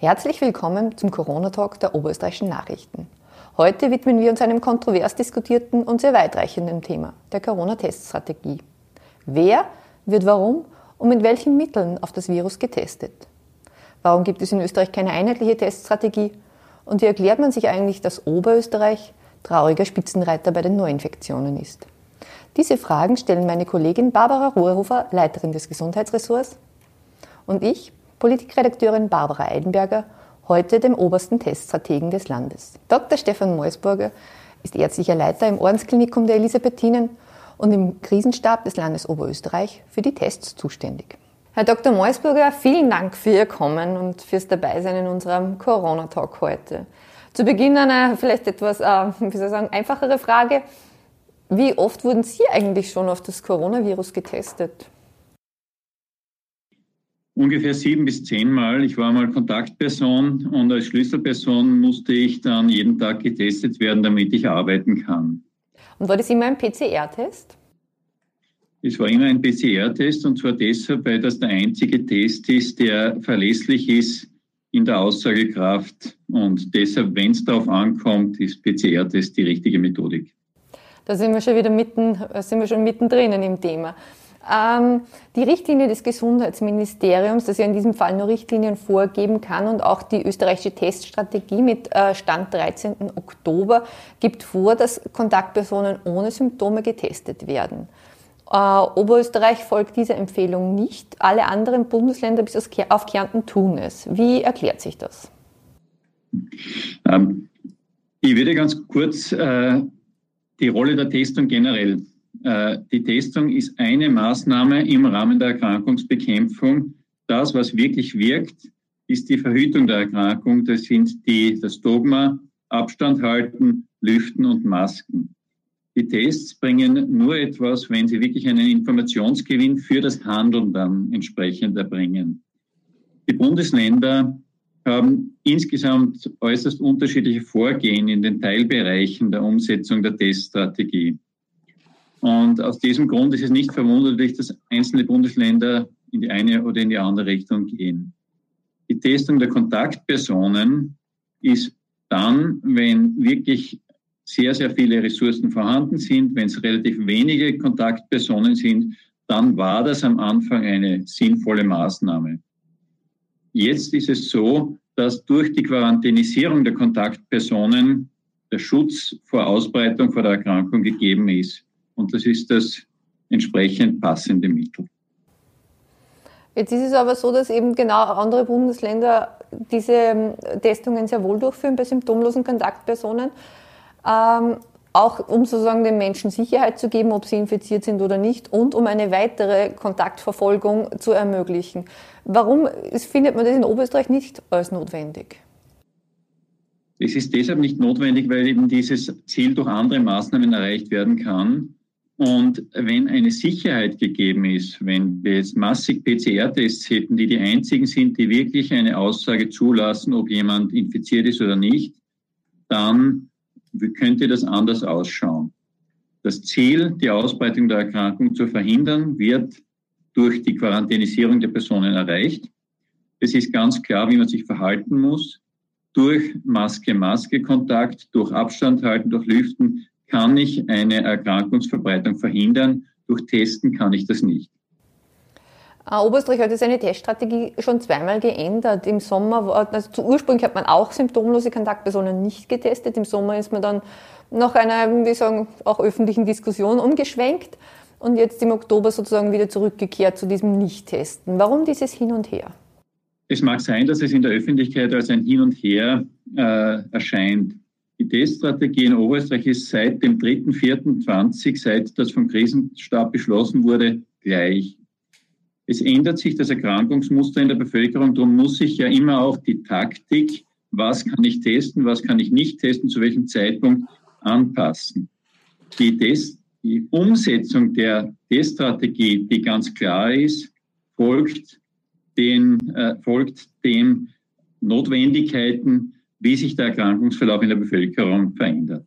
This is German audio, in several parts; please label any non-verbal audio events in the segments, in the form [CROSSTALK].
Herzlich willkommen zum Corona-Talk der Oberösterreichischen Nachrichten. Heute widmen wir uns einem kontrovers diskutierten und sehr weitreichenden Thema, der Corona-Teststrategie. Wer wird warum und mit welchen Mitteln auf das Virus getestet? Warum gibt es in Österreich keine einheitliche Teststrategie? Und wie erklärt man sich eigentlich, dass Oberösterreich trauriger Spitzenreiter bei den Neuinfektionen ist? Diese Fragen stellen meine Kollegin Barbara Ruhrhofer, Leiterin des Gesundheitsressorts, und ich, Politikredakteurin Barbara Eidenberger, heute dem obersten Teststrategen des Landes. Dr. Stefan Meusburger ist ärztlicher Leiter im Ordensklinikum der Elisabethinen und im Krisenstab des Landes Oberösterreich für die Tests zuständig. Herr Dr. Meusburger, vielen Dank für Ihr Kommen und fürs Dabeisein in unserem Corona-Talk heute. Zu Beginn eine vielleicht etwas, äh, wie soll ich sagen, einfachere Frage. Wie oft wurden Sie eigentlich schon auf das Coronavirus getestet? Ungefähr sieben bis zehnmal. Ich war mal Kontaktperson und als Schlüsselperson musste ich dann jeden Tag getestet werden, damit ich arbeiten kann. Und war das immer ein PCR-Test? Es war immer ein PCR-Test und zwar deshalb, weil das der einzige Test ist, der verlässlich ist in der Aussagekraft. Und deshalb, wenn es darauf ankommt, ist PCR-Test die richtige Methodik. Da sind wir schon wieder mitten, sind wir schon mittendrin im Thema. Ähm, die Richtlinie des Gesundheitsministeriums, das ja in diesem Fall nur Richtlinien vorgeben kann und auch die österreichische Teststrategie mit äh, Stand 13. Oktober gibt vor, dass Kontaktpersonen ohne Symptome getestet werden. Äh, Oberösterreich folgt dieser Empfehlung nicht. Alle anderen Bundesländer bis auf Kärnten tun es. Wie erklärt sich das? Ähm, ich würde ganz kurz äh, die Rolle der Testung generell die Testung ist eine Maßnahme im Rahmen der Erkrankungsbekämpfung. Das, was wirklich wirkt, ist die Verhütung der Erkrankung. Das sind die, das Dogma, Abstand halten, Lüften und Masken. Die Tests bringen nur etwas, wenn sie wirklich einen Informationsgewinn für das Handeln dann entsprechend erbringen. Die Bundesländer haben insgesamt äußerst unterschiedliche Vorgehen in den Teilbereichen der Umsetzung der Teststrategie. Und aus diesem Grund ist es nicht verwunderlich, dass einzelne Bundesländer in die eine oder in die andere Richtung gehen. Die Testung der Kontaktpersonen ist dann, wenn wirklich sehr, sehr viele Ressourcen vorhanden sind, wenn es relativ wenige Kontaktpersonen sind, dann war das am Anfang eine sinnvolle Maßnahme. Jetzt ist es so, dass durch die Quarantänisierung der Kontaktpersonen der Schutz vor Ausbreitung vor der Erkrankung gegeben ist. Und das ist das entsprechend passende Mittel. Jetzt ist es aber so, dass eben genau andere Bundesländer diese ähm, Testungen sehr wohl durchführen bei symptomlosen Kontaktpersonen. Ähm, auch um sozusagen den Menschen Sicherheit zu geben, ob sie infiziert sind oder nicht und um eine weitere Kontaktverfolgung zu ermöglichen. Warum findet man das in Oberösterreich nicht als notwendig? Es ist deshalb nicht notwendig, weil eben dieses Ziel durch andere Maßnahmen erreicht werden kann. Und wenn eine Sicherheit gegeben ist, wenn wir jetzt massig PCR-Tests hätten, die die einzigen sind, die wirklich eine Aussage zulassen, ob jemand infiziert ist oder nicht, dann könnte das anders ausschauen. Das Ziel, die Ausbreitung der Erkrankung zu verhindern, wird durch die Quarantänisierung der Personen erreicht. Es ist ganz klar, wie man sich verhalten muss. Durch Maske-Maske-Kontakt, durch Abstand halten, durch Lüften kann ich eine Erkrankungsverbreitung verhindern. Durch Testen kann ich das nicht. Äh, Oberösterreich hat seine Teststrategie schon zweimal geändert. Im Sommer, also zu ursprünglich hat man auch symptomlose Kontaktpersonen nicht getestet. Im Sommer ist man dann nach einer, wie sagen, auch öffentlichen Diskussion umgeschwenkt und jetzt im Oktober sozusagen wieder zurückgekehrt zu diesem Nicht-Testen. Warum dieses Hin und Her? Es mag sein, dass es in der Öffentlichkeit als ein Hin und Her äh, erscheint. Die Teststrategie in Oberösterreich ist seit dem 3.4.20, seit das vom Krisenstab beschlossen wurde, gleich. Es ändert sich das Erkrankungsmuster in der Bevölkerung, darum muss sich ja immer auch die Taktik, was kann ich testen, was kann ich nicht testen, zu welchem Zeitpunkt anpassen. Die, Test, die Umsetzung der Teststrategie, die ganz klar ist, folgt den, äh, folgt den Notwendigkeiten wie sich der Erkrankungsverlauf in der Bevölkerung verändert.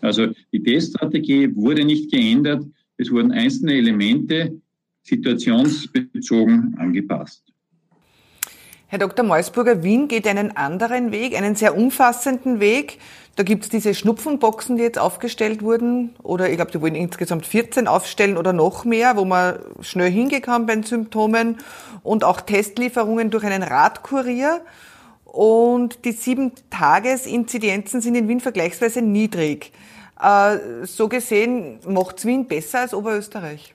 Also die Teststrategie wurde nicht geändert, es wurden einzelne Elemente situationsbezogen angepasst. Herr Dr. Meusburger, Wien geht einen anderen Weg, einen sehr umfassenden Weg. Da gibt es diese Schnupfenboxen, die jetzt aufgestellt wurden, oder ich glaube, die wollen insgesamt 14 aufstellen oder noch mehr, wo man schnell hingekommen bei den Symptomen und auch Testlieferungen durch einen Radkurier. Und die Sieben-Tages-Inzidenzen sind in Wien vergleichsweise niedrig. Äh, so gesehen macht's Wien besser als Oberösterreich.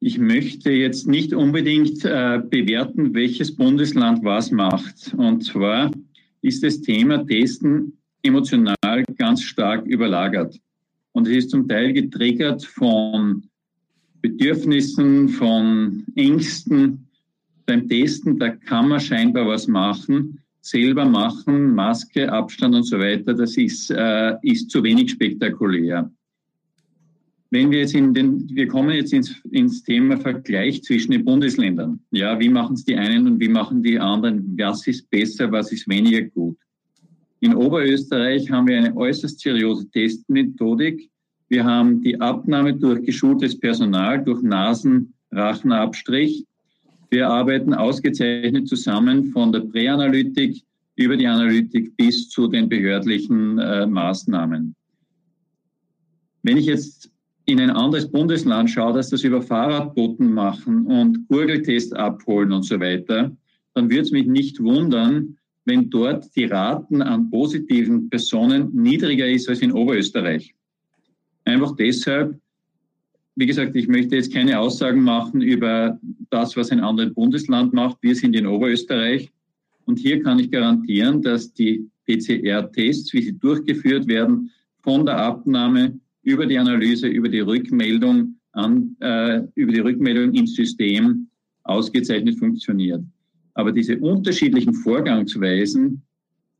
Ich möchte jetzt nicht unbedingt äh, bewerten, welches Bundesland was macht. Und zwar ist das Thema Testen emotional ganz stark überlagert. Und es ist zum Teil getriggert von Bedürfnissen, von Ängsten. Beim Testen, da kann man scheinbar was machen, selber machen, Maske, Abstand und so weiter. Das ist, äh, ist zu wenig spektakulär. Wenn wir jetzt in den, wir kommen jetzt ins, ins Thema Vergleich zwischen den Bundesländern. Ja, wie machen es die einen und wie machen die anderen? Was ist besser, was ist weniger gut? In Oberösterreich haben wir eine äußerst seriöse Testmethodik. Wir haben die Abnahme durch geschultes Personal, durch Nasen-Rachenabstrich. Wir arbeiten ausgezeichnet zusammen von der Präanalytik über die Analytik bis zu den behördlichen äh, Maßnahmen. Wenn ich jetzt in ein anderes Bundesland schaue, dass das über Fahrradboten machen und Gurgeltest abholen und so weiter, dann würde es mich nicht wundern, wenn dort die Raten an positiven Personen niedriger ist als in Oberösterreich. Einfach deshalb, wie gesagt, ich möchte jetzt keine Aussagen machen über das, was ein anderes Bundesland macht. Wir sind in Oberösterreich und hier kann ich garantieren, dass die PCR-Tests, wie sie durchgeführt werden, von der Abnahme über die Analyse, über die Rückmeldung an, äh, über die Rückmeldung ins System ausgezeichnet funktioniert. Aber diese unterschiedlichen Vorgangsweisen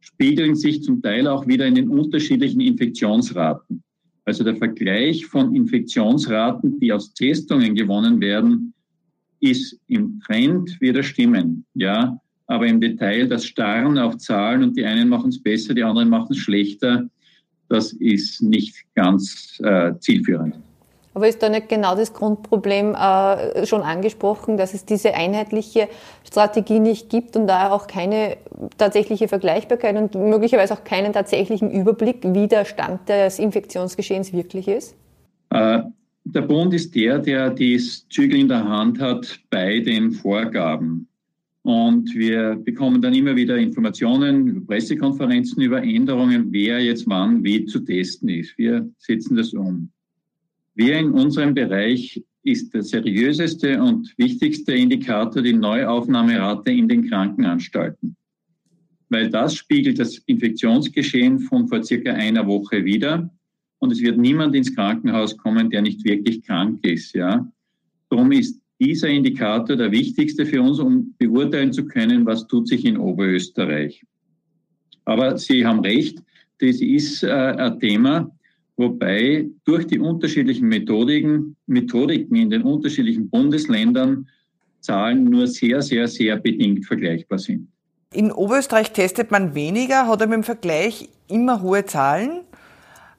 spiegeln sich zum Teil auch wieder in den unterschiedlichen Infektionsraten. Also der Vergleich von Infektionsraten, die aus Testungen gewonnen werden, ist im Trend wieder stimmen, ja. Aber im Detail das Starren auf Zahlen und die einen machen es besser, die anderen machen es schlechter, das ist nicht ganz äh, zielführend. Aber ist da nicht genau das Grundproblem äh, schon angesprochen, dass es diese einheitliche Strategie nicht gibt und da auch keine tatsächliche Vergleichbarkeit und möglicherweise auch keinen tatsächlichen Überblick, wie der Stand des Infektionsgeschehens wirklich ist? Äh, der Bund ist der, der die Zügel in der Hand hat bei den Vorgaben. Und wir bekommen dann immer wieder Informationen Pressekonferenzen, über Änderungen, wer jetzt wann wie zu testen ist. Wir setzen das um. Wir in unserem Bereich ist der seriöseste und wichtigste Indikator die Neuaufnahmerate in den Krankenanstalten. Weil das spiegelt das Infektionsgeschehen von vor circa einer Woche wieder. Und es wird niemand ins Krankenhaus kommen, der nicht wirklich krank ist, ja. Darum ist dieser Indikator der wichtigste für uns, um beurteilen zu können, was tut sich in Oberösterreich. Aber Sie haben recht, das ist äh, ein Thema, wobei durch die unterschiedlichen Methodiken, Methodiken in den unterschiedlichen Bundesländern Zahlen nur sehr, sehr, sehr bedingt vergleichbar sind. In Oberösterreich testet man weniger, hat aber im Vergleich immer hohe Zahlen.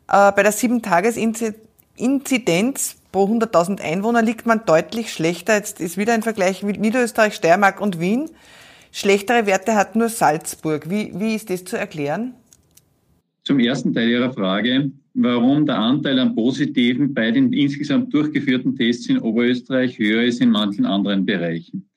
Äh, bei der 7-Tages-Inzidenz pro 100.000 Einwohner liegt man deutlich schlechter. Jetzt ist wieder ein Vergleich mit Niederösterreich, Steiermark und Wien. Schlechtere Werte hat nur Salzburg. Wie, wie ist das zu erklären? Zum ersten Teil Ihrer Frage, warum der Anteil an Positiven bei den insgesamt durchgeführten Tests in Oberösterreich höher ist in manchen anderen Bereichen.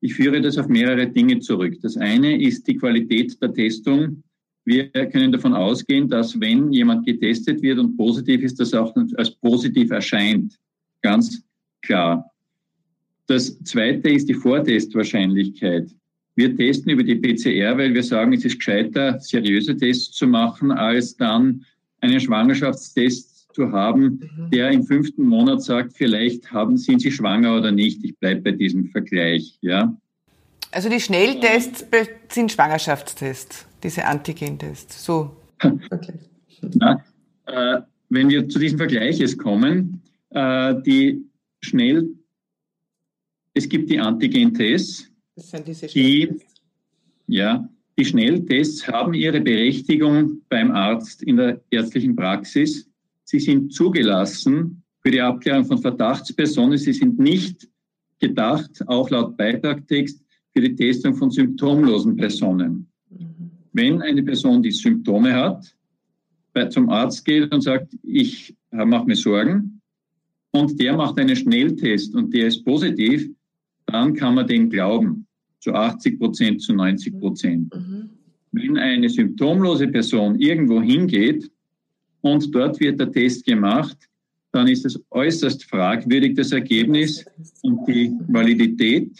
Ich führe das auf mehrere Dinge zurück. Das eine ist die Qualität der Testung. Wir können davon ausgehen, dass wenn jemand getestet wird und positiv ist, das auch als positiv erscheint. Ganz klar. Das zweite ist die Vortestwahrscheinlichkeit. Wir testen über die PCR, weil wir sagen, es ist gescheiter, seriöse Tests zu machen, als dann einen Schwangerschaftstest zu haben, mhm. der im fünften Monat sagt, vielleicht haben, sind Sie schwanger oder nicht. Ich bleibe bei diesem Vergleich, ja. Also die Schnelltests sind Schwangerschaftstests diese Antigen-Tests. So. [LAUGHS] Okay. Na, äh, wenn wir zu diesem Vergleich jetzt kommen, äh, die schnell, es gibt die Antigen-Tests, das sind diese die, ja, die Schnelltests haben ihre Berechtigung beim Arzt in der ärztlichen Praxis. Sie sind zugelassen für die Abklärung von Verdachtspersonen. Sie sind nicht gedacht, auch laut Beitragtext, für die Testung von symptomlosen Personen. Mhm. Wenn eine Person die Symptome hat, zum Arzt geht und sagt, ich mache mir Sorgen und der macht einen Schnelltest und der ist positiv, dann kann man dem glauben, zu 80 Prozent, zu 90 Prozent. Mhm. Wenn eine symptomlose Person irgendwo hingeht und dort wird der Test gemacht, dann ist es äußerst fragwürdig, das Ergebnis und die Validität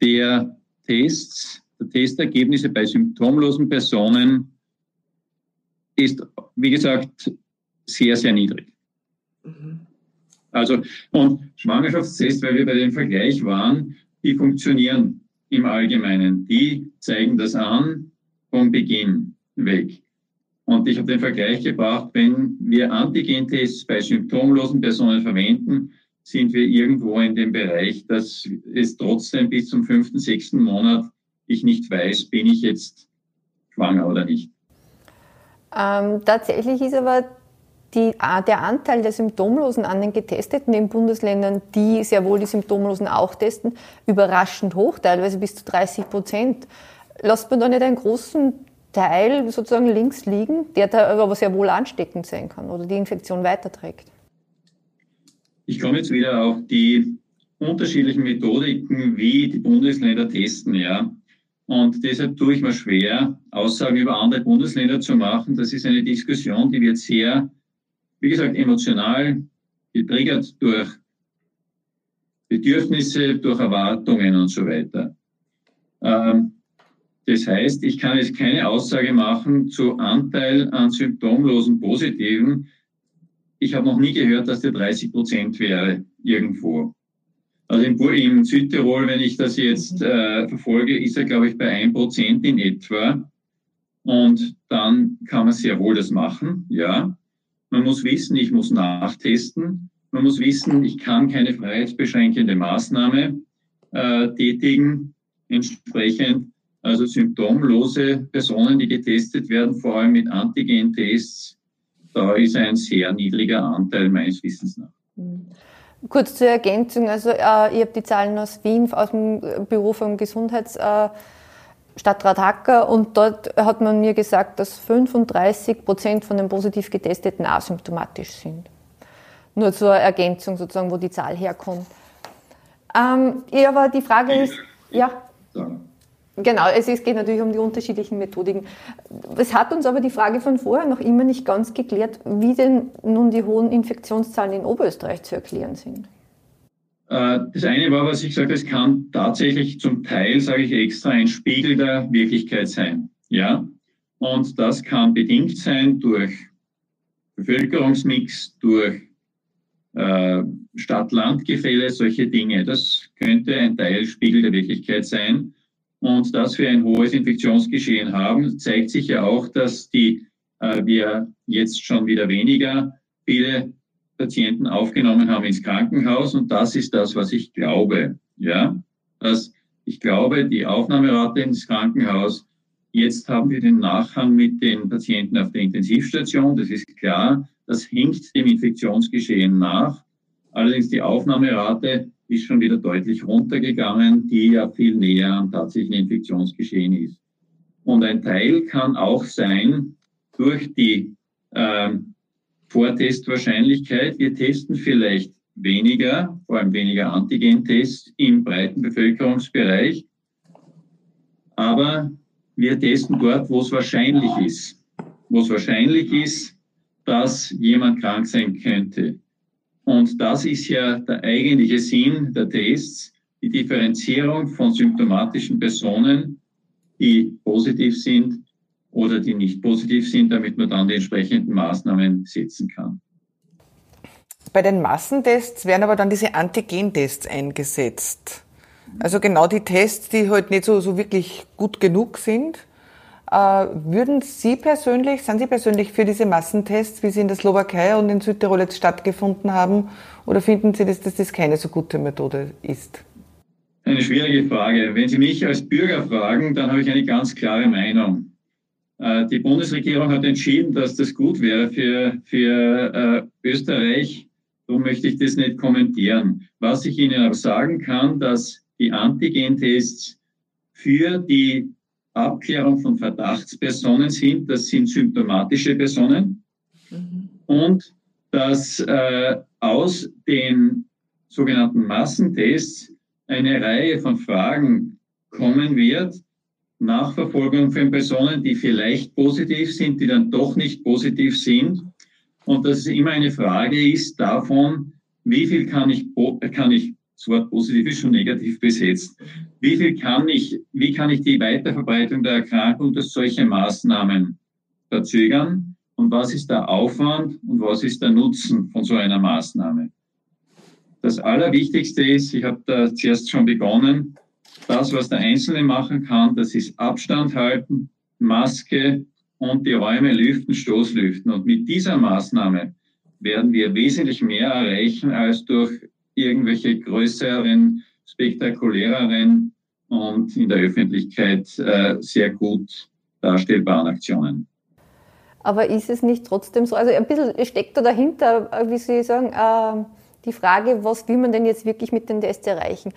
der Tests, der Testergebnisse bei symptomlosen Personen ist, wie gesagt, sehr, sehr niedrig. Mhm. Also, und Schwangerschaftstests, weil wir bei dem Vergleich waren, die funktionieren im Allgemeinen. Die zeigen das an vom Beginn weg. Und ich habe den Vergleich gebracht, wenn wir Antigentests bei symptomlosen Personen verwenden, sind wir irgendwo in dem Bereich, dass es trotzdem bis zum fünften, sechsten Monat ich nicht weiß, bin ich jetzt schwanger oder nicht. Ähm, tatsächlich ist aber die, der Anteil der Symptomlosen an den Getesteten in Bundesländern, die sehr wohl die Symptomlosen auch testen, überraschend hoch, teilweise bis zu 30 Prozent. Lasst man da nicht einen großen Teil sozusagen links liegen, der da aber sehr wohl ansteckend sein kann oder die Infektion weiterträgt? Ich komme jetzt wieder auf die unterschiedlichen Methodiken, wie die Bundesländer testen, ja. Und deshalb tue ich mir schwer, Aussagen über andere Bundesländer zu machen. Das ist eine Diskussion, die wird sehr wie gesagt, emotional getriggert durch Bedürfnisse, durch Erwartungen und so weiter. Ähm, das heißt, ich kann jetzt keine Aussage machen zu Anteil an symptomlosen Positiven. Ich habe noch nie gehört, dass der 30 Prozent wäre irgendwo. Also in, in, Südtirol, wenn ich das jetzt äh, verfolge, ist er, glaube ich, bei 1 Prozent in etwa. Und dann kann man sehr wohl das machen, ja. Man muss wissen, ich muss nachtesten. Man muss wissen, ich kann keine freiheitsbeschränkende Maßnahme äh, tätigen. Entsprechend also symptomlose Personen, die getestet werden, vor allem mit Antigen-Tests, da ist ein sehr niedriger Anteil meines Wissens nach. Mhm. Kurz zur Ergänzung, also äh, ich habe die Zahlen aus Wien, aus dem Büro vom Gesundheits... Äh, Stadtrat Hacker und dort hat man mir gesagt, dass 35 Prozent von den positiv Getesteten asymptomatisch sind. Nur zur Ergänzung sozusagen, wo die Zahl herkommt. Ähm, ja, aber die Frage ist, ja. Genau, es ist, geht natürlich um die unterschiedlichen Methodiken. Es hat uns aber die Frage von vorher noch immer nicht ganz geklärt, wie denn nun die hohen Infektionszahlen in Oberösterreich zu erklären sind. Äh, das eine war, was ich sage, es kann tatsächlich zum Teil, sage ich extra, ein Spiegel der Wirklichkeit sein. Ja, und das kann bedingt sein durch Bevölkerungsmix, durch äh, Stadt-Land-Gefälle, solche Dinge. Das könnte ein Teil Spiegel der Wirklichkeit sein. Und dass wir ein hohes Infektionsgeschehen haben, zeigt sich ja auch, dass die, äh, wir jetzt schon wieder weniger viele Patienten aufgenommen haben ins Krankenhaus. Und das ist das, was ich glaube. Ja, dass ich glaube, die Aufnahmerate ins Krankenhaus, jetzt haben wir den Nachhang mit den Patienten auf der Intensivstation. Das ist klar. Das hinkt dem Infektionsgeschehen nach. Allerdings die Aufnahmerate ist schon wieder deutlich runtergegangen, die ja viel näher am tatsächlichen Infektionsgeschehen ist. Und ein Teil kann auch sein durch die ähm, Vortestwahrscheinlichkeit. Wir testen vielleicht weniger, vor allem weniger Antigentests im breiten Bevölkerungsbereich, aber wir testen dort, wo es wahrscheinlich ist. Wo es wahrscheinlich ist, dass jemand krank sein könnte. Und das ist ja der eigentliche Sinn der Tests, die Differenzierung von symptomatischen Personen, die positiv sind oder die nicht positiv sind, damit man dann die entsprechenden Maßnahmen setzen kann. Bei den Massentests werden aber dann diese Antigentests eingesetzt. Also genau die Tests, die halt nicht so, so wirklich gut genug sind. Äh, würden Sie persönlich, sind Sie persönlich für diese Massentests, wie sie in der Slowakei und in Südtirol jetzt stattgefunden haben, oder finden Sie, dass das keine so gute Methode ist? Eine schwierige Frage. Wenn Sie mich als Bürger fragen, dann habe ich eine ganz klare Meinung. Äh, die Bundesregierung hat entschieden, dass das gut wäre für, für äh, Österreich. Darum möchte ich das nicht kommentieren. Was ich Ihnen aber sagen kann, dass die Antigentests für die Abklärung von Verdachtspersonen sind. Das sind symptomatische Personen. Mhm. Und dass äh, aus den sogenannten Massentests eine Reihe von Fragen kommen wird, Nachverfolgung von Personen, die vielleicht positiv sind, die dann doch nicht positiv sind. Und dass es immer eine Frage ist davon, wie viel kann ich, kann ich, das Wort positiv ist schon negativ besetzt, wie viel kann ich, wie kann ich die Weiterverbreitung der Erkrankung durch solche Maßnahmen verzögern? Und was ist der Aufwand und was ist der Nutzen von so einer Maßnahme? Das Allerwichtigste ist, ich habe da zuerst schon begonnen, das, was der Einzelne machen kann, das ist Abstand halten, Maske und die Räume lüften, Stoßlüften. Und mit dieser Maßnahme werden wir wesentlich mehr erreichen als durch irgendwelche größeren, spektakuläreren und in der Öffentlichkeit äh, sehr gut darstellbaren Aktionen. Aber ist es nicht trotzdem so, also ein bisschen steckt da dahinter, äh, wie Sie sagen, äh, die Frage, was will man denn jetzt wirklich mit den Tests erreichen?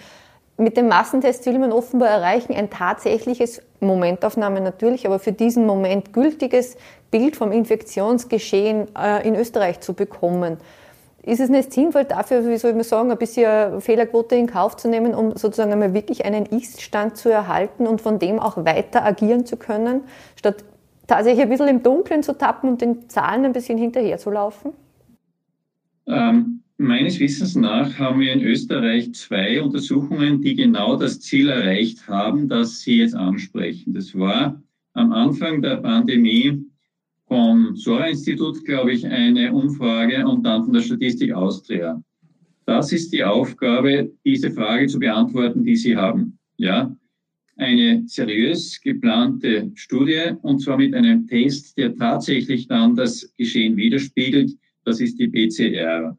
Mit dem Massentest will man offenbar erreichen, ein tatsächliches Momentaufnahme natürlich, aber für diesen Moment gültiges Bild vom Infektionsgeschehen äh, in Österreich zu bekommen. Ist es nicht sinnvoll dafür, wie soll man sagen, ein bisschen Fehlerquote in Kauf zu nehmen, um sozusagen einmal wirklich einen Ist-Stand zu erhalten und von dem auch weiter agieren zu können, statt tatsächlich ein bisschen im Dunkeln zu tappen und den Zahlen ein bisschen hinterher zu laufen? Ähm, Meines Wissens nach haben wir in Österreich zwei Untersuchungen, die genau das Ziel erreicht haben, das Sie jetzt ansprechen. Das war am Anfang der Pandemie vom Sora-Institut, glaube ich, eine Umfrage und dann von der Statistik Austria. Das ist die Aufgabe, diese Frage zu beantworten, die Sie haben. Ja, eine seriös geplante Studie und zwar mit einem Test, der tatsächlich dann das Geschehen widerspiegelt. Das ist die PCR.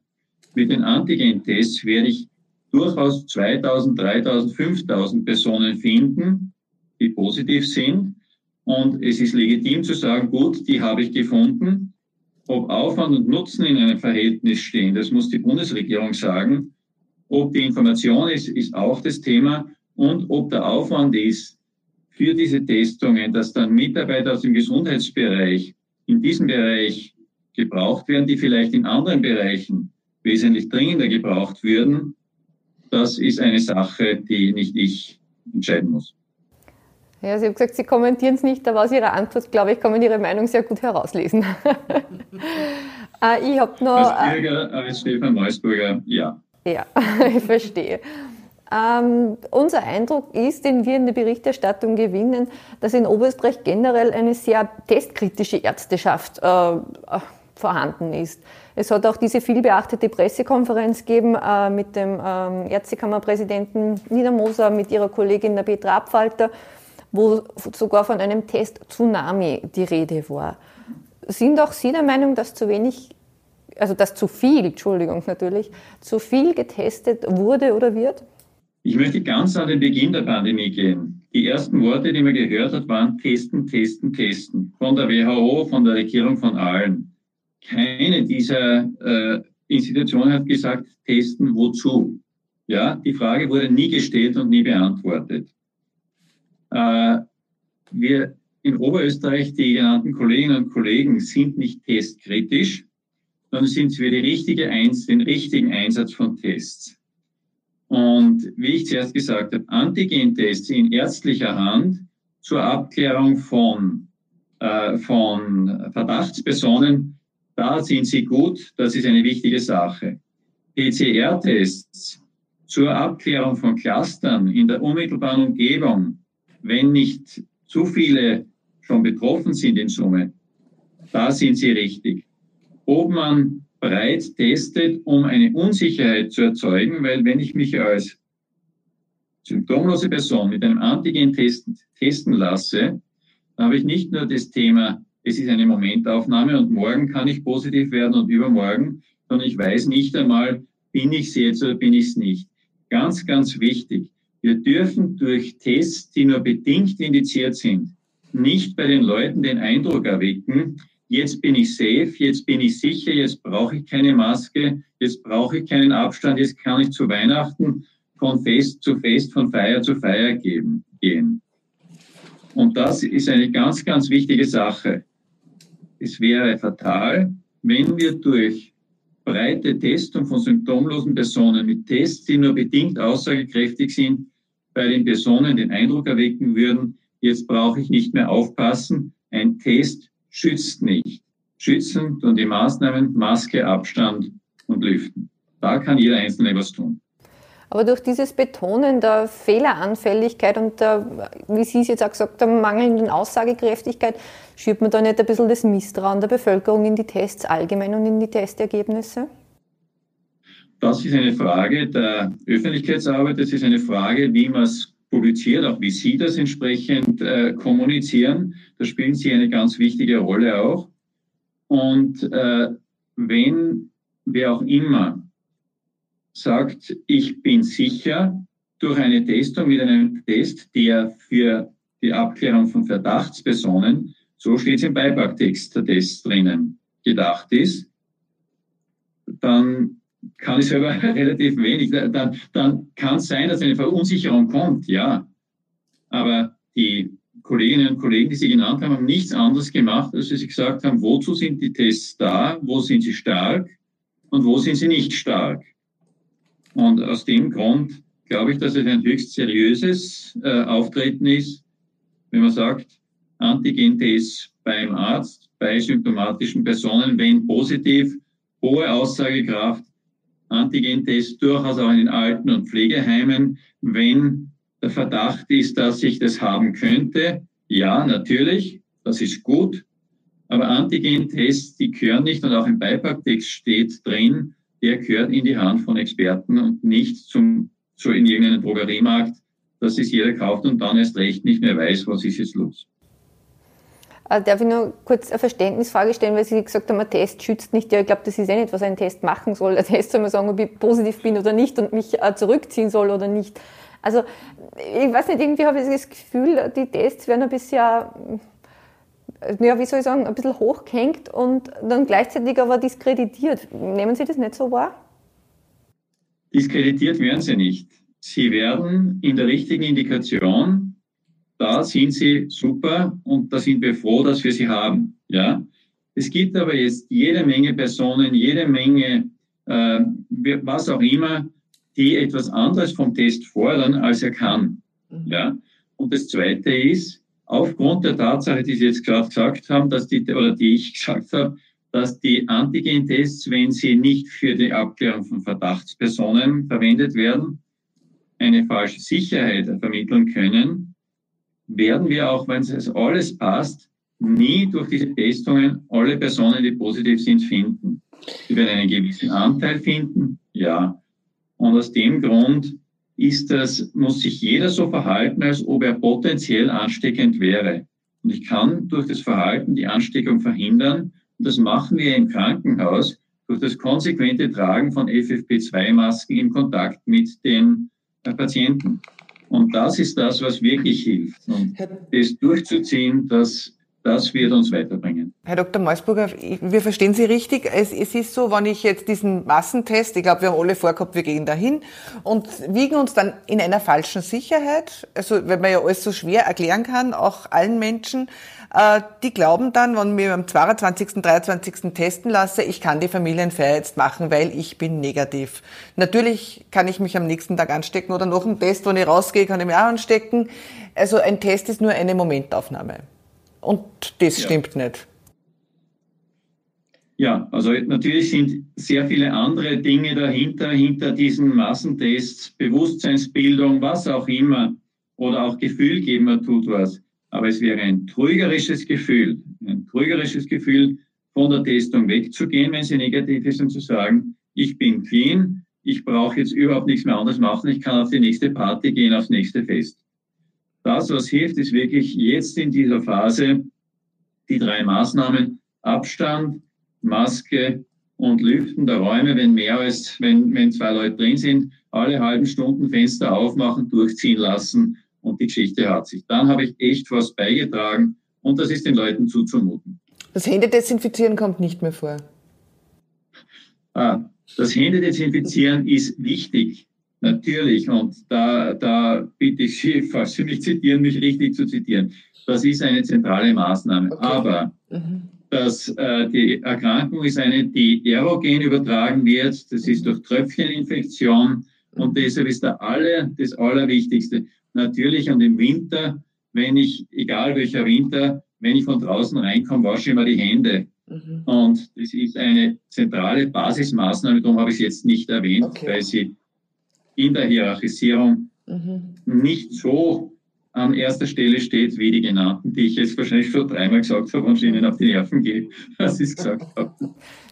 Mit den Antigen-Tests werde ich durchaus 2000, 3000, 5000 Personen finden, die positiv sind. Und es ist legitim zu sagen, gut, die habe ich gefunden. Ob Aufwand und Nutzen in einem Verhältnis stehen, das muss die Bundesregierung sagen. Ob die Information ist, ist auch das Thema. Und ob der Aufwand ist für diese Testungen, dass dann Mitarbeiter aus dem Gesundheitsbereich in diesem Bereich gebraucht werden, die vielleicht in anderen Bereichen wesentlich dringender gebraucht würden, das ist eine Sache, die nicht ich entscheiden muss. Ja, Sie haben gesagt, Sie kommentieren es nicht, aber aus Ihrer Antwort, glaube ich, kann man Ihre Meinung sehr gut herauslesen. [LAUGHS] Äh, ich habe noch. Als Bürger, als Stefan Meusburger, ja. Ja, [LAUGHS] ich verstehe. Ähm, unser Eindruck ist, den wir in der Berichterstattung gewinnen, dass in Oberösterreich generell eine sehr testkritische Ärzteschaft äh, vorhanden ist. Es hat auch diese vielbeachtete Pressekonferenz gegeben äh, mit dem ähm, Ärztekammerpräsidenten Niedermoser, mit ihrer Kollegin der Petra Abfalter, wo sogar von einem Test-Tsunami die Rede war. Sind auch Sie der Meinung, dass zu wenig, also dass zu viel, Entschuldigung natürlich, zu viel getestet wurde oder wird? Ich möchte ganz an den Beginn der Pandemie gehen. Die ersten Worte, die man gehört hat, waren testen, testen, testen. Von der WHO, von der Regierung, von allen keine dieser äh, Institutionen hat gesagt, testen wozu. Ja, die Frage wurde nie gestellt und nie beantwortet. Äh, wir in Oberösterreich, die genannten Kolleginnen und Kollegen, sind nicht testkritisch, sondern sind für die richtige Eins, den richtigen Einsatz von Tests. Und wie ich zuerst gesagt habe, Antigentests in ärztlicher Hand zur Abklärung von, äh, von Verdachtspersonen da sind sie gut, das ist eine wichtige Sache. PCR-Tests zur Abklärung von Clustern in der unmittelbaren Umgebung, wenn nicht zu viele schon betroffen sind in Summe, da sind sie richtig. Ob man breit testet, um eine Unsicherheit zu erzeugen, weil wenn ich mich als symptomlose Person mit einem Antigen-Test testen lasse, dann habe ich nicht nur das Thema es ist eine Momentaufnahme und morgen kann ich positiv werden und übermorgen, sondern ich weiß nicht einmal, bin ich es jetzt oder bin ich es nicht. Ganz, ganz wichtig. Wir dürfen durch Tests, die nur bedingt indiziert sind, nicht bei den Leuten den Eindruck erwecken, jetzt bin ich safe, jetzt bin ich sicher, jetzt brauche ich keine Maske, jetzt brauche ich keinen Abstand, jetzt kann ich zu Weihnachten von Fest zu Fest, von Feier zu Feier geben, gehen. Und das ist eine ganz, ganz wichtige Sache. Es wäre fatal, wenn wir durch breite Testung von symptomlosen Personen mit Tests, die nur bedingt aussagekräftig sind, bei den Personen den Eindruck erwecken würden, jetzt brauche ich nicht mehr aufpassen, ein Test schützt nicht. Schützend und die Maßnahmen Maske, Abstand und Lüften. Da kann jeder Einzelne was tun. Aber durch dieses Betonen der Fehleranfälligkeit und der, wie Sie es jetzt auch gesagt haben, mangelnden Aussagekräftigkeit, schürt man da nicht ein bisschen das Misstrauen der Bevölkerung in die Tests allgemein und in die Testergebnisse? Das ist eine Frage der Öffentlichkeitsarbeit, das ist eine Frage, wie man es publiziert, auch wie Sie das entsprechend äh, kommunizieren. Da spielen Sie eine ganz wichtige Rolle auch. Und äh, wenn wer auch immer sagt, ich bin sicher durch eine Testung mit einem Test, der für die Abklärung von Verdachtspersonen, so steht es im Beipacktext der Tests drinnen, gedacht ist, dann kann ich selber [LAUGHS] relativ wenig. Dann, dann kann es sein, dass eine Verunsicherung kommt, ja. Aber die Kolleginnen und Kollegen, die Sie genannt haben, haben nichts anderes gemacht, als sie gesagt haben, wozu sind die Tests da, wo sind sie stark und wo sind sie nicht stark. Und aus dem Grund glaube ich, dass es ein höchst seriöses äh, Auftreten ist, wenn man sagt, Antigen-Tests beim Arzt, bei symptomatischen Personen, wenn positiv, hohe Aussagekraft, Antigen-Tests durchaus auch in den Alten- und Pflegeheimen, wenn der Verdacht ist, dass ich das haben könnte. Ja, natürlich, das ist gut. Aber Antigen-Tests, die gehören nicht und auch im Beipacktext steht drin, der gehört in die Hand von Experten und nicht zum, so in irgendeinen Drogeriemarkt, dass es jeder kauft und dann erst recht nicht mehr weiß, was ist jetzt los. Äh, darf ich nur kurz eine Verständnisfrage stellen, weil Sie gesagt haben, ein Test schützt nicht. Ja, ich glaube, das ist eh nicht, was ein Test machen soll. Ein Test soll mal sagen, ob ich positiv bin oder nicht und mich äh, zurückziehen soll oder nicht. Also, ich weiß nicht, irgendwie habe ich das Gefühl, die Tests werden ein bisschen ja, wie soll ich sagen, ein bisschen hochgehängt und dann gleichzeitig aber diskreditiert. Nehmen Sie das nicht so wahr? Diskreditiert werden sie nicht. Sie werden in der richtigen Indikation, da sind sie super und da sind wir froh, dass wir sie haben. Ja? Es gibt aber jetzt jede Menge Personen, jede Menge, äh, was auch immer, die etwas anderes vom Test fordern, als er kann. Mhm. Ja? Und das Zweite ist, aufgrund der Tatsache, die Sie jetzt gerade gesagt haben, dass die, oder die ich gesagt habe, dass die Antigen-Tests, wenn sie nicht für die Abklärung von Verdachtspersonen verwendet werden, eine falsche Sicherheit vermitteln können, werden wir auch, wenn es alles passt, nie durch diese Testungen alle Personen, die positiv sind, finden. Wir werden einen gewissen Anteil finden, ja. Und aus dem Grund ist das, muss sich jeder so verhalten, als ob er potenziell ansteckend wäre. Und ich kann durch das Verhalten die Ansteckung verhindern. Und das machen wir im Krankenhaus durch das konsequente Tragen von FFP2-Masken im Kontakt mit den äh, Patienten. Und das ist das, was wirklich hilft. Und das durchzuziehen, das das wird uns weiterbringen. Herr Dr. Meusburger, wir verstehen Sie richtig. Es, es, ist so, wenn ich jetzt diesen Massentest, ich glaube, wir haben alle vorgehabt, wir gehen dahin und wiegen uns dann in einer falschen Sicherheit, also wenn man ja alles so schwer erklären kann, auch allen Menschen, äh, die glauben dann, wenn mir am 22., 23. testen lasse, ich kann die Familienfeier jetzt machen, weil ich bin negativ. Natürlich kann ich mich am nächsten Tag anstecken oder noch einen Test, wenn ich rausgehe, kann ich mich auch anstecken. Also ein Test ist nur eine Momentaufnahme. Und das ja. stimmt nicht. Ja, also natürlich sind sehr viele andere Dinge dahinter, hinter diesen Massentests, Bewusstseinsbildung, was auch immer, oder auch Gefühl geben, man tut was. Aber es wäre ein trügerisches Gefühl, ein trügerisches Gefühl, von der Testung wegzugehen, wenn sie negativ ist, und zu sagen, ich bin clean, ich brauche jetzt überhaupt nichts mehr anderes machen, ich kann auf die nächste Party gehen, aufs nächste Fest. Das, was hilft, ist wirklich jetzt in dieser Phase die drei Maßnahmen Abstand, Maske und Lüften der Räume, wenn mehr als, wenn, wenn zwei Leute drin sind, alle halben Stunden Fenster aufmachen, durchziehen lassen und die Geschichte hat sich. Dann habe ich echt was beigetragen und das ist den Leuten zuzumuten. Das Händedesinfizieren kommt nicht mehr vor. Ah, das Händedesinfizieren ist wichtig, Natürlich, und da, da bitte ich Sie, [LAUGHS] falls Sie mich zitieren, mich richtig zu zitieren. Das ist eine zentrale Maßnahme. Okay. Aber mhm. dass, äh, die Erkrankung ist eine, die aerogen übertragen wird. Das ist durch Tröpfcheninfektion. Und mhm. deshalb ist da alle, das Allerwichtigste. Natürlich und im Winter, wenn ich, egal welcher Winter, wenn ich von draußen reinkomme, wasche ich immer die Hände. Mhm. Und das ist eine zentrale Basismaßnahme, darum habe ich es jetzt nicht erwähnt, okay. weil sie in der Hierarchisierung mhm. nicht so an erster Stelle steht, wie die genannten, die ich jetzt wahrscheinlich schon dreimal gesagt habe und ihnen auf die Nerven gehe, [LAUGHS] was ich gesagt habe.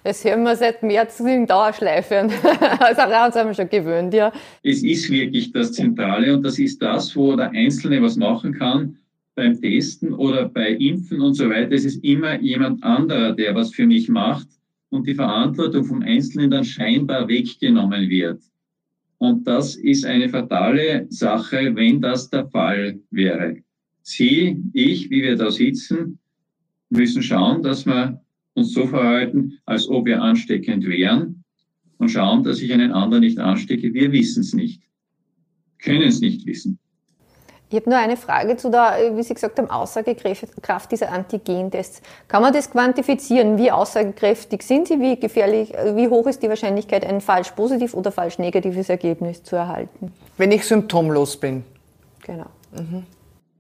Das hören wir seit März in Dauerschleife. [LAUGHS] Also daran haben wir schon gewöhnt, ja. Es ist wirklich das Zentrale und das ist das, wo der Einzelne was machen kann beim Testen oder bei Impfen und so weiter. Es ist immer jemand anderer, der was für mich macht und die Verantwortung vom Einzelnen dann scheinbar weggenommen wird. Und das ist eine fatale Sache, wenn das der Fall wäre. Sie, ich, wie wir da sitzen, müssen schauen, dass wir uns so verhalten, als ob wir ansteckend wären und schauen, dass ich einen anderen nicht anstecke. Wir wissen es nicht, können es nicht wissen. Ich habe nur eine Frage zu der, wie Sie gesagt haben, Aussagekraft dieser Antigentests. Kann man das quantifizieren? Wie aussagekräftig sind sie? Wie gefährlich, wie hoch ist die Wahrscheinlichkeit, ein falsch positiv oder falsch negatives Ergebnis zu erhalten? Wenn ich symptomlos bin. Genau. Mhm.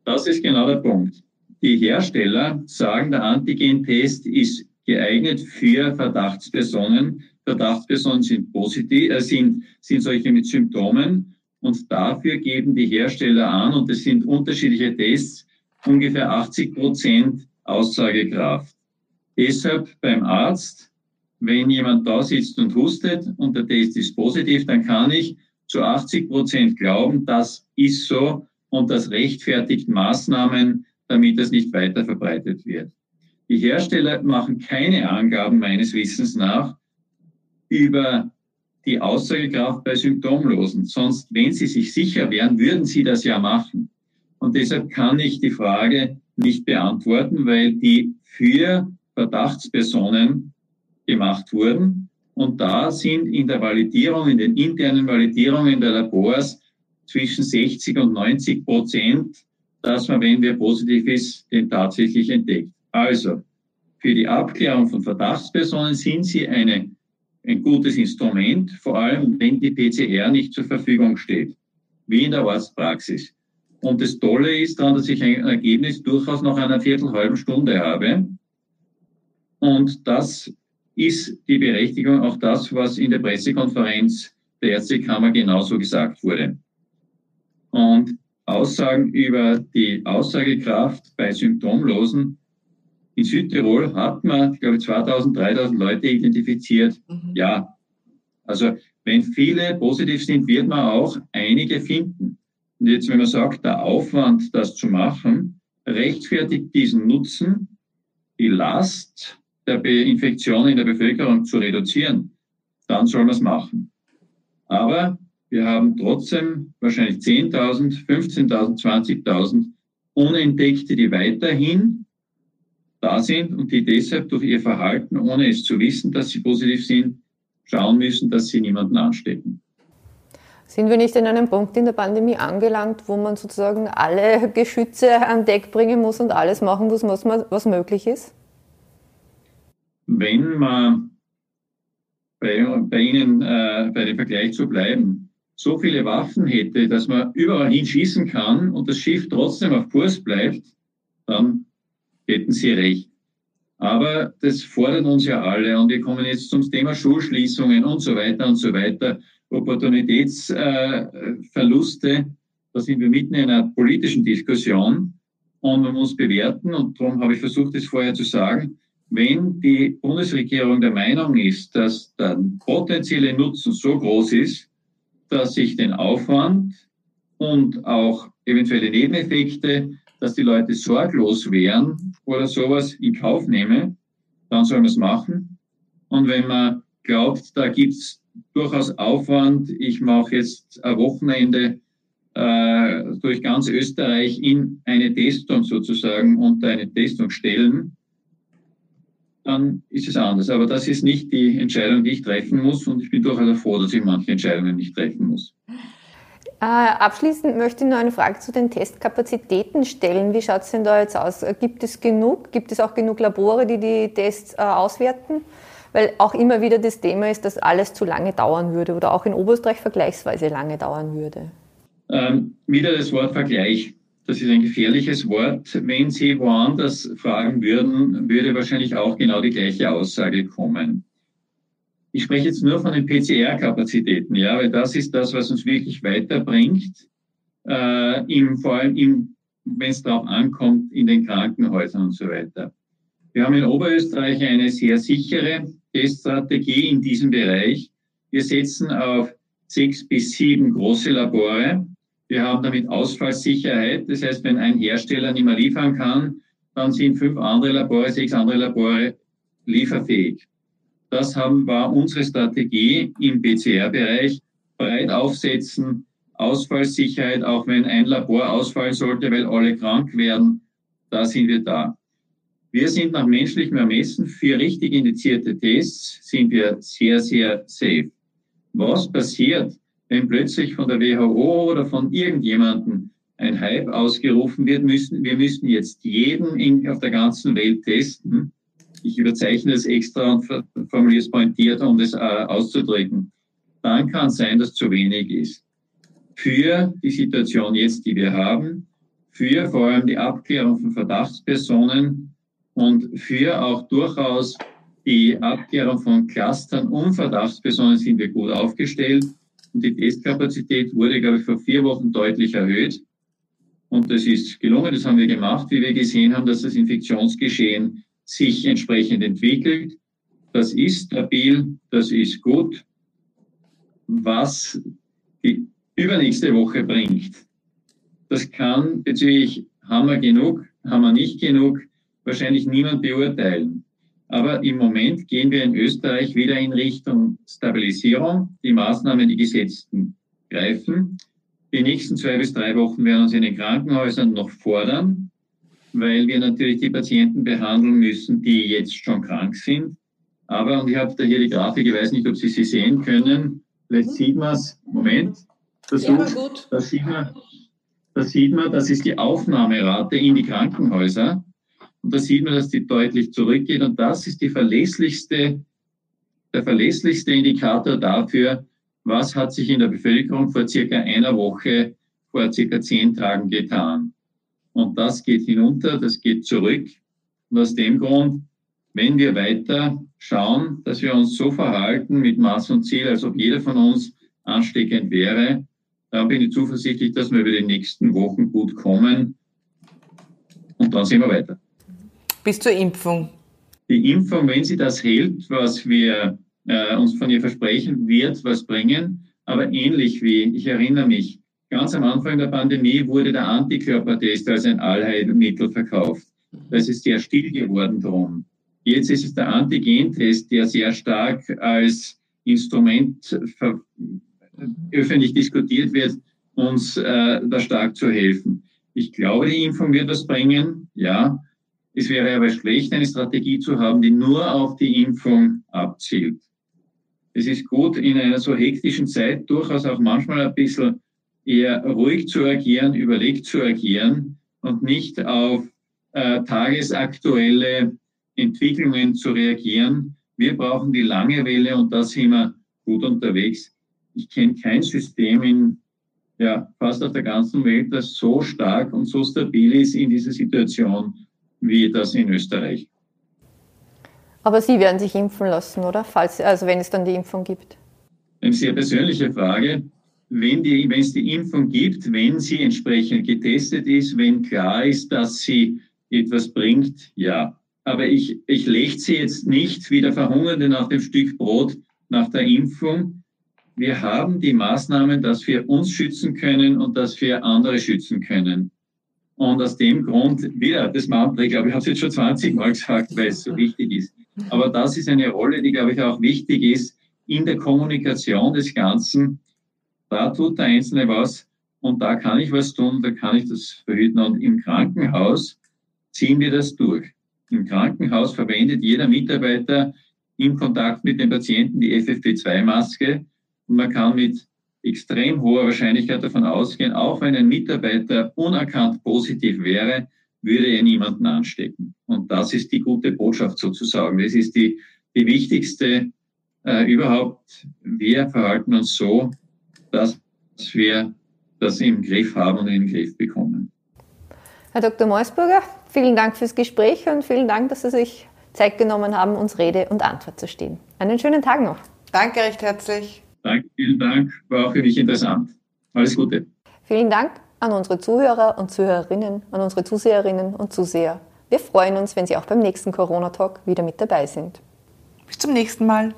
Das ist genau der Punkt. Die Hersteller sagen, der Antigentest ist geeignet für Verdachtspersonen. Verdachtspersonen sind positiv, äh, sind, sind solche mit Symptomen und dafür geben die Hersteller an, und es sind unterschiedliche Tests, ungefähr 80 Prozent Aussagekraft. Deshalb beim Arzt, wenn jemand da sitzt und hustet und der Test ist positiv, dann kann ich zu 80 Prozent glauben, das ist so und das rechtfertigt Maßnahmen, damit das nicht weiter verbreitet wird. Die Hersteller machen keine Angaben meines Wissens nach über die Aussagekraft bei Symptomlosen. Sonst, wenn sie sich sicher wären, würden sie das ja machen. Und deshalb kann ich die Frage nicht beantworten, weil die für Verdachtspersonen gemacht wurden. Und da sind in der Validierung, in den internen Validierungen der Labors zwischen 60 und 90 Prozent, dass man, wenn wer positiv ist, den tatsächlich entdeckt. Also, für die Abklärung von Verdachtspersonen sind sie eine ein gutes Instrument, vor allem wenn die PCR nicht zur Verfügung steht, wie in der Arztpraxis. Und das Tolle ist daran, dass ich ein Ergebnis durchaus nach einer Viertel, halben Stunde habe. Und das ist die Berechtigung, auch das, was in der Pressekonferenz der Ärztekammer genauso gesagt wurde. Und Aussagen über die Aussagekraft bei Symptomlosen in Südtirol hat man, ich glaube, 2000, 3000 Leute identifiziert. Mhm. Ja, also wenn viele positiv sind, wird man auch einige finden. Und jetzt, wenn man sagt, der Aufwand, das zu machen, rechtfertigt diesen Nutzen, die Last der Infektion in der Bevölkerung zu reduzieren, dann soll man es machen. Aber wir haben trotzdem wahrscheinlich 10.000, 15.000, 20.000 Unentdeckte, die weiterhin da sind und die deshalb durch ihr Verhalten, ohne es zu wissen, dass sie positiv sind, schauen müssen, dass sie niemanden anstecken. Sind wir nicht in einem Punkt in der Pandemie angelangt, wo man sozusagen alle Geschütze an Deck bringen muss und alles machen muss, was, was möglich ist? Wenn man bei, bei Ihnen äh, bei dem Vergleich zu bleiben, so viele Waffen hätte, dass man überall hinschießen kann und das Schiff trotzdem auf Kurs bleibt, dann hätten Sie recht. Aber das fordert uns ja alle und wir kommen jetzt zum Thema Schulschließungen und so weiter und so weiter, Opportunitätsverluste. Äh, da sind wir mitten in einer politischen Diskussion und man muss bewerten und darum habe ich versucht, es vorher zu sagen, wenn die Bundesregierung der Meinung ist, dass der potenzielle Nutzen so groß ist, dass sich den Aufwand und auch eventuelle Nebeneffekte dass die Leute sorglos wären oder sowas in Kauf nehmen, dann soll man es machen. Und wenn man glaubt, da gibt's durchaus Aufwand, ich mache jetzt ein Wochenende äh, durch ganz Österreich in eine Testung sozusagen unter eine Testung stellen, dann ist es anders. Aber das ist nicht die Entscheidung, die ich treffen muss und ich bin durchaus froh, dass ich manche Entscheidungen nicht treffen muss. Äh, abschließend möchte ich noch eine Frage zu den Testkapazitäten stellen. Wie schaut es denn da jetzt aus? Gibt es genug? Gibt es auch genug Labore, die die Tests äh, auswerten? Weil auch immer wieder das Thema ist, dass alles zu lange dauern würde oder auch in Oberösterreich vergleichsweise lange dauern würde. Ähm, wieder das Wort Vergleich. Das ist ein gefährliches Wort. Wenn Sie woanders fragen würden, würde wahrscheinlich auch genau die gleiche Aussage kommen. Ich spreche jetzt nur von den PCR-Kapazitäten, ja, weil das ist das, was uns wirklich weiterbringt, äh, im, vor allem wenn es darauf ankommt, in den Krankenhäusern und so weiter. Wir haben in Oberösterreich eine sehr sichere Teststrategie in diesem Bereich. Wir setzen auf sechs bis sieben große Labore. Wir haben damit Ausfallsicherheit. Das heißt, wenn ein Hersteller nicht mehr liefern kann, dann sind fünf andere Labore, sechs andere Labore lieferfähig. Das haben, war unsere Strategie im PCR-Bereich. Breit aufsetzen, Ausfallsicherheit, auch wenn ein Labor ausfallen sollte, weil alle krank werden, da sind wir da. Wir sind nach menschlichem Ermessen für richtig indizierte Tests sind wir sehr, sehr safe. Was passiert, wenn plötzlich von der WHO oder von irgendjemandem ein Hype ausgerufen wird, müssen, wir müssen jetzt jeden in, auf der ganzen Welt testen ich überzeichne es extra und formuliere es pointiert, um das äh, auszudrücken, dann kann es sein, dass zu wenig ist. Für die Situation jetzt, die wir haben, für vor allem die Abklärung von Verdachtspersonen und für auch durchaus die Abklärung von Clustern um Verdachtspersonen sind wir gut aufgestellt. Und die Testkapazität wurde, glaube ich, vor vier Wochen deutlich erhöht. Und das ist gelungen, das haben wir gemacht, wie wir gesehen haben, dass das Infektionsgeschehen sich entsprechend entwickelt. Das ist stabil, das ist gut. Was die übernächste Woche bringt, das kann bezüglich haben wir genug, haben wir nicht genug, wahrscheinlich niemand beurteilen. Aber im Moment gehen wir in Österreich wieder in Richtung Stabilisierung. Die Maßnahmen, die gesetzten, greifen. Die nächsten zwei bis drei Wochen werden uns in den Krankenhäusern noch fordern weil wir natürlich die Patienten behandeln müssen, die jetzt schon krank sind. Aber, und ich habe da hier die Grafik, ich weiß nicht, ob Sie sie sehen können. Vielleicht sieht man es. Moment. Versuch, ja, gut. Da sieht man, da sieht man, das ist die Aufnahmerate in die Krankenhäuser. Und da sieht man, dass die deutlich zurückgeht. Und das ist die verlässlichste, der verlässlichste Indikator dafür, was hat sich in der Bevölkerung vor circa einer Woche, vor circa zehn Tagen getan. Und das geht hinunter, das geht zurück. Und aus dem Grund, wenn wir weiter schauen, dass wir uns so verhalten mit Maß und Ziel, als ob jeder von uns ansteckend wäre, dann bin ich zuversichtlich, dass wir über die nächsten Wochen gut kommen. Und dann sehen wir weiter. Bis zur Impfung. Die Impfung, wenn sie das hält, was wir äh, uns von ihr versprechen, wird was bringen. Aber ähnlich wie, ich erinnere mich, Ganz am Anfang der Pandemie wurde der Antikörpertest als ein Allheilmittel verkauft. Das ist sehr still geworden drum. Jetzt ist es der Antigentest, der sehr stark als Instrument öffentlich diskutiert wird, uns äh, da stark zu helfen. Ich glaube, die Impfung wird das bringen, ja. Es wäre aber schlecht, eine Strategie zu haben, die nur auf die Impfung abzielt. Es ist gut, in einer so hektischen Zeit durchaus auch manchmal ein bisschen eher ruhig zu agieren, überlegt zu agieren und nicht auf äh, tagesaktuelle Entwicklungen zu reagieren. Wir brauchen die lange Welle und da sind wir gut unterwegs. Ich kenne kein System in ja, fast auf der ganzen Welt, das so stark und so stabil ist in dieser Situation wie das in Österreich. Aber Sie werden sich impfen lassen, oder? Falls, also wenn es dann die Impfung gibt. Eine sehr persönliche Frage wenn, die, wenn es die Impfung gibt, wenn sie entsprechend getestet ist, wenn klar ist, dass sie etwas bringt, ja. Aber ich, ich sie jetzt nicht wie der Verhungernde nach dem Stück Brot nach der Impfung. Wir haben die Maßnahmen, dass wir uns schützen können und dass wir andere schützen können. Und aus dem Grund, wieder das Mantra, ich glaube, ich habe es jetzt schon 20 Mal gesagt, weil es so wichtig ist. Aber das ist eine Rolle, die, glaube ich, auch wichtig ist in der Kommunikation des Ganzen da tut der Einzelne was und da kann ich was tun, da kann ich das verhüten. Und im Krankenhaus ziehen wir das durch. Im Krankenhaus verwendet jeder Mitarbeiter im Kontakt mit den Patienten die FFP2-Maske und man kann mit extrem hoher Wahrscheinlichkeit davon ausgehen, auch wenn ein Mitarbeiter unerkannt positiv wäre, würde er niemanden anstecken. Und das ist die gute Botschaft sozusagen. Das ist die, die wichtigste äh, überhaupt. Wir verhalten uns so, dass wir das im Griff haben und in den Griff bekommen. Herr Dr. Meusburger, vielen Dank fürs Gespräch und vielen Dank, dass Sie sich Zeit genommen haben, uns Rede und Antwort zu stehen. Einen schönen Tag noch. Danke recht herzlich. Danke, vielen Dank. War auch für mich interessant. Alles Gute. Vielen Dank an unsere Zuhörer und Zuhörerinnen, an unsere Zuseherinnen und Zuseher. Wir freuen uns, wenn Sie auch beim nächsten Corona-Talk wieder mit dabei sind. Bis zum nächsten Mal.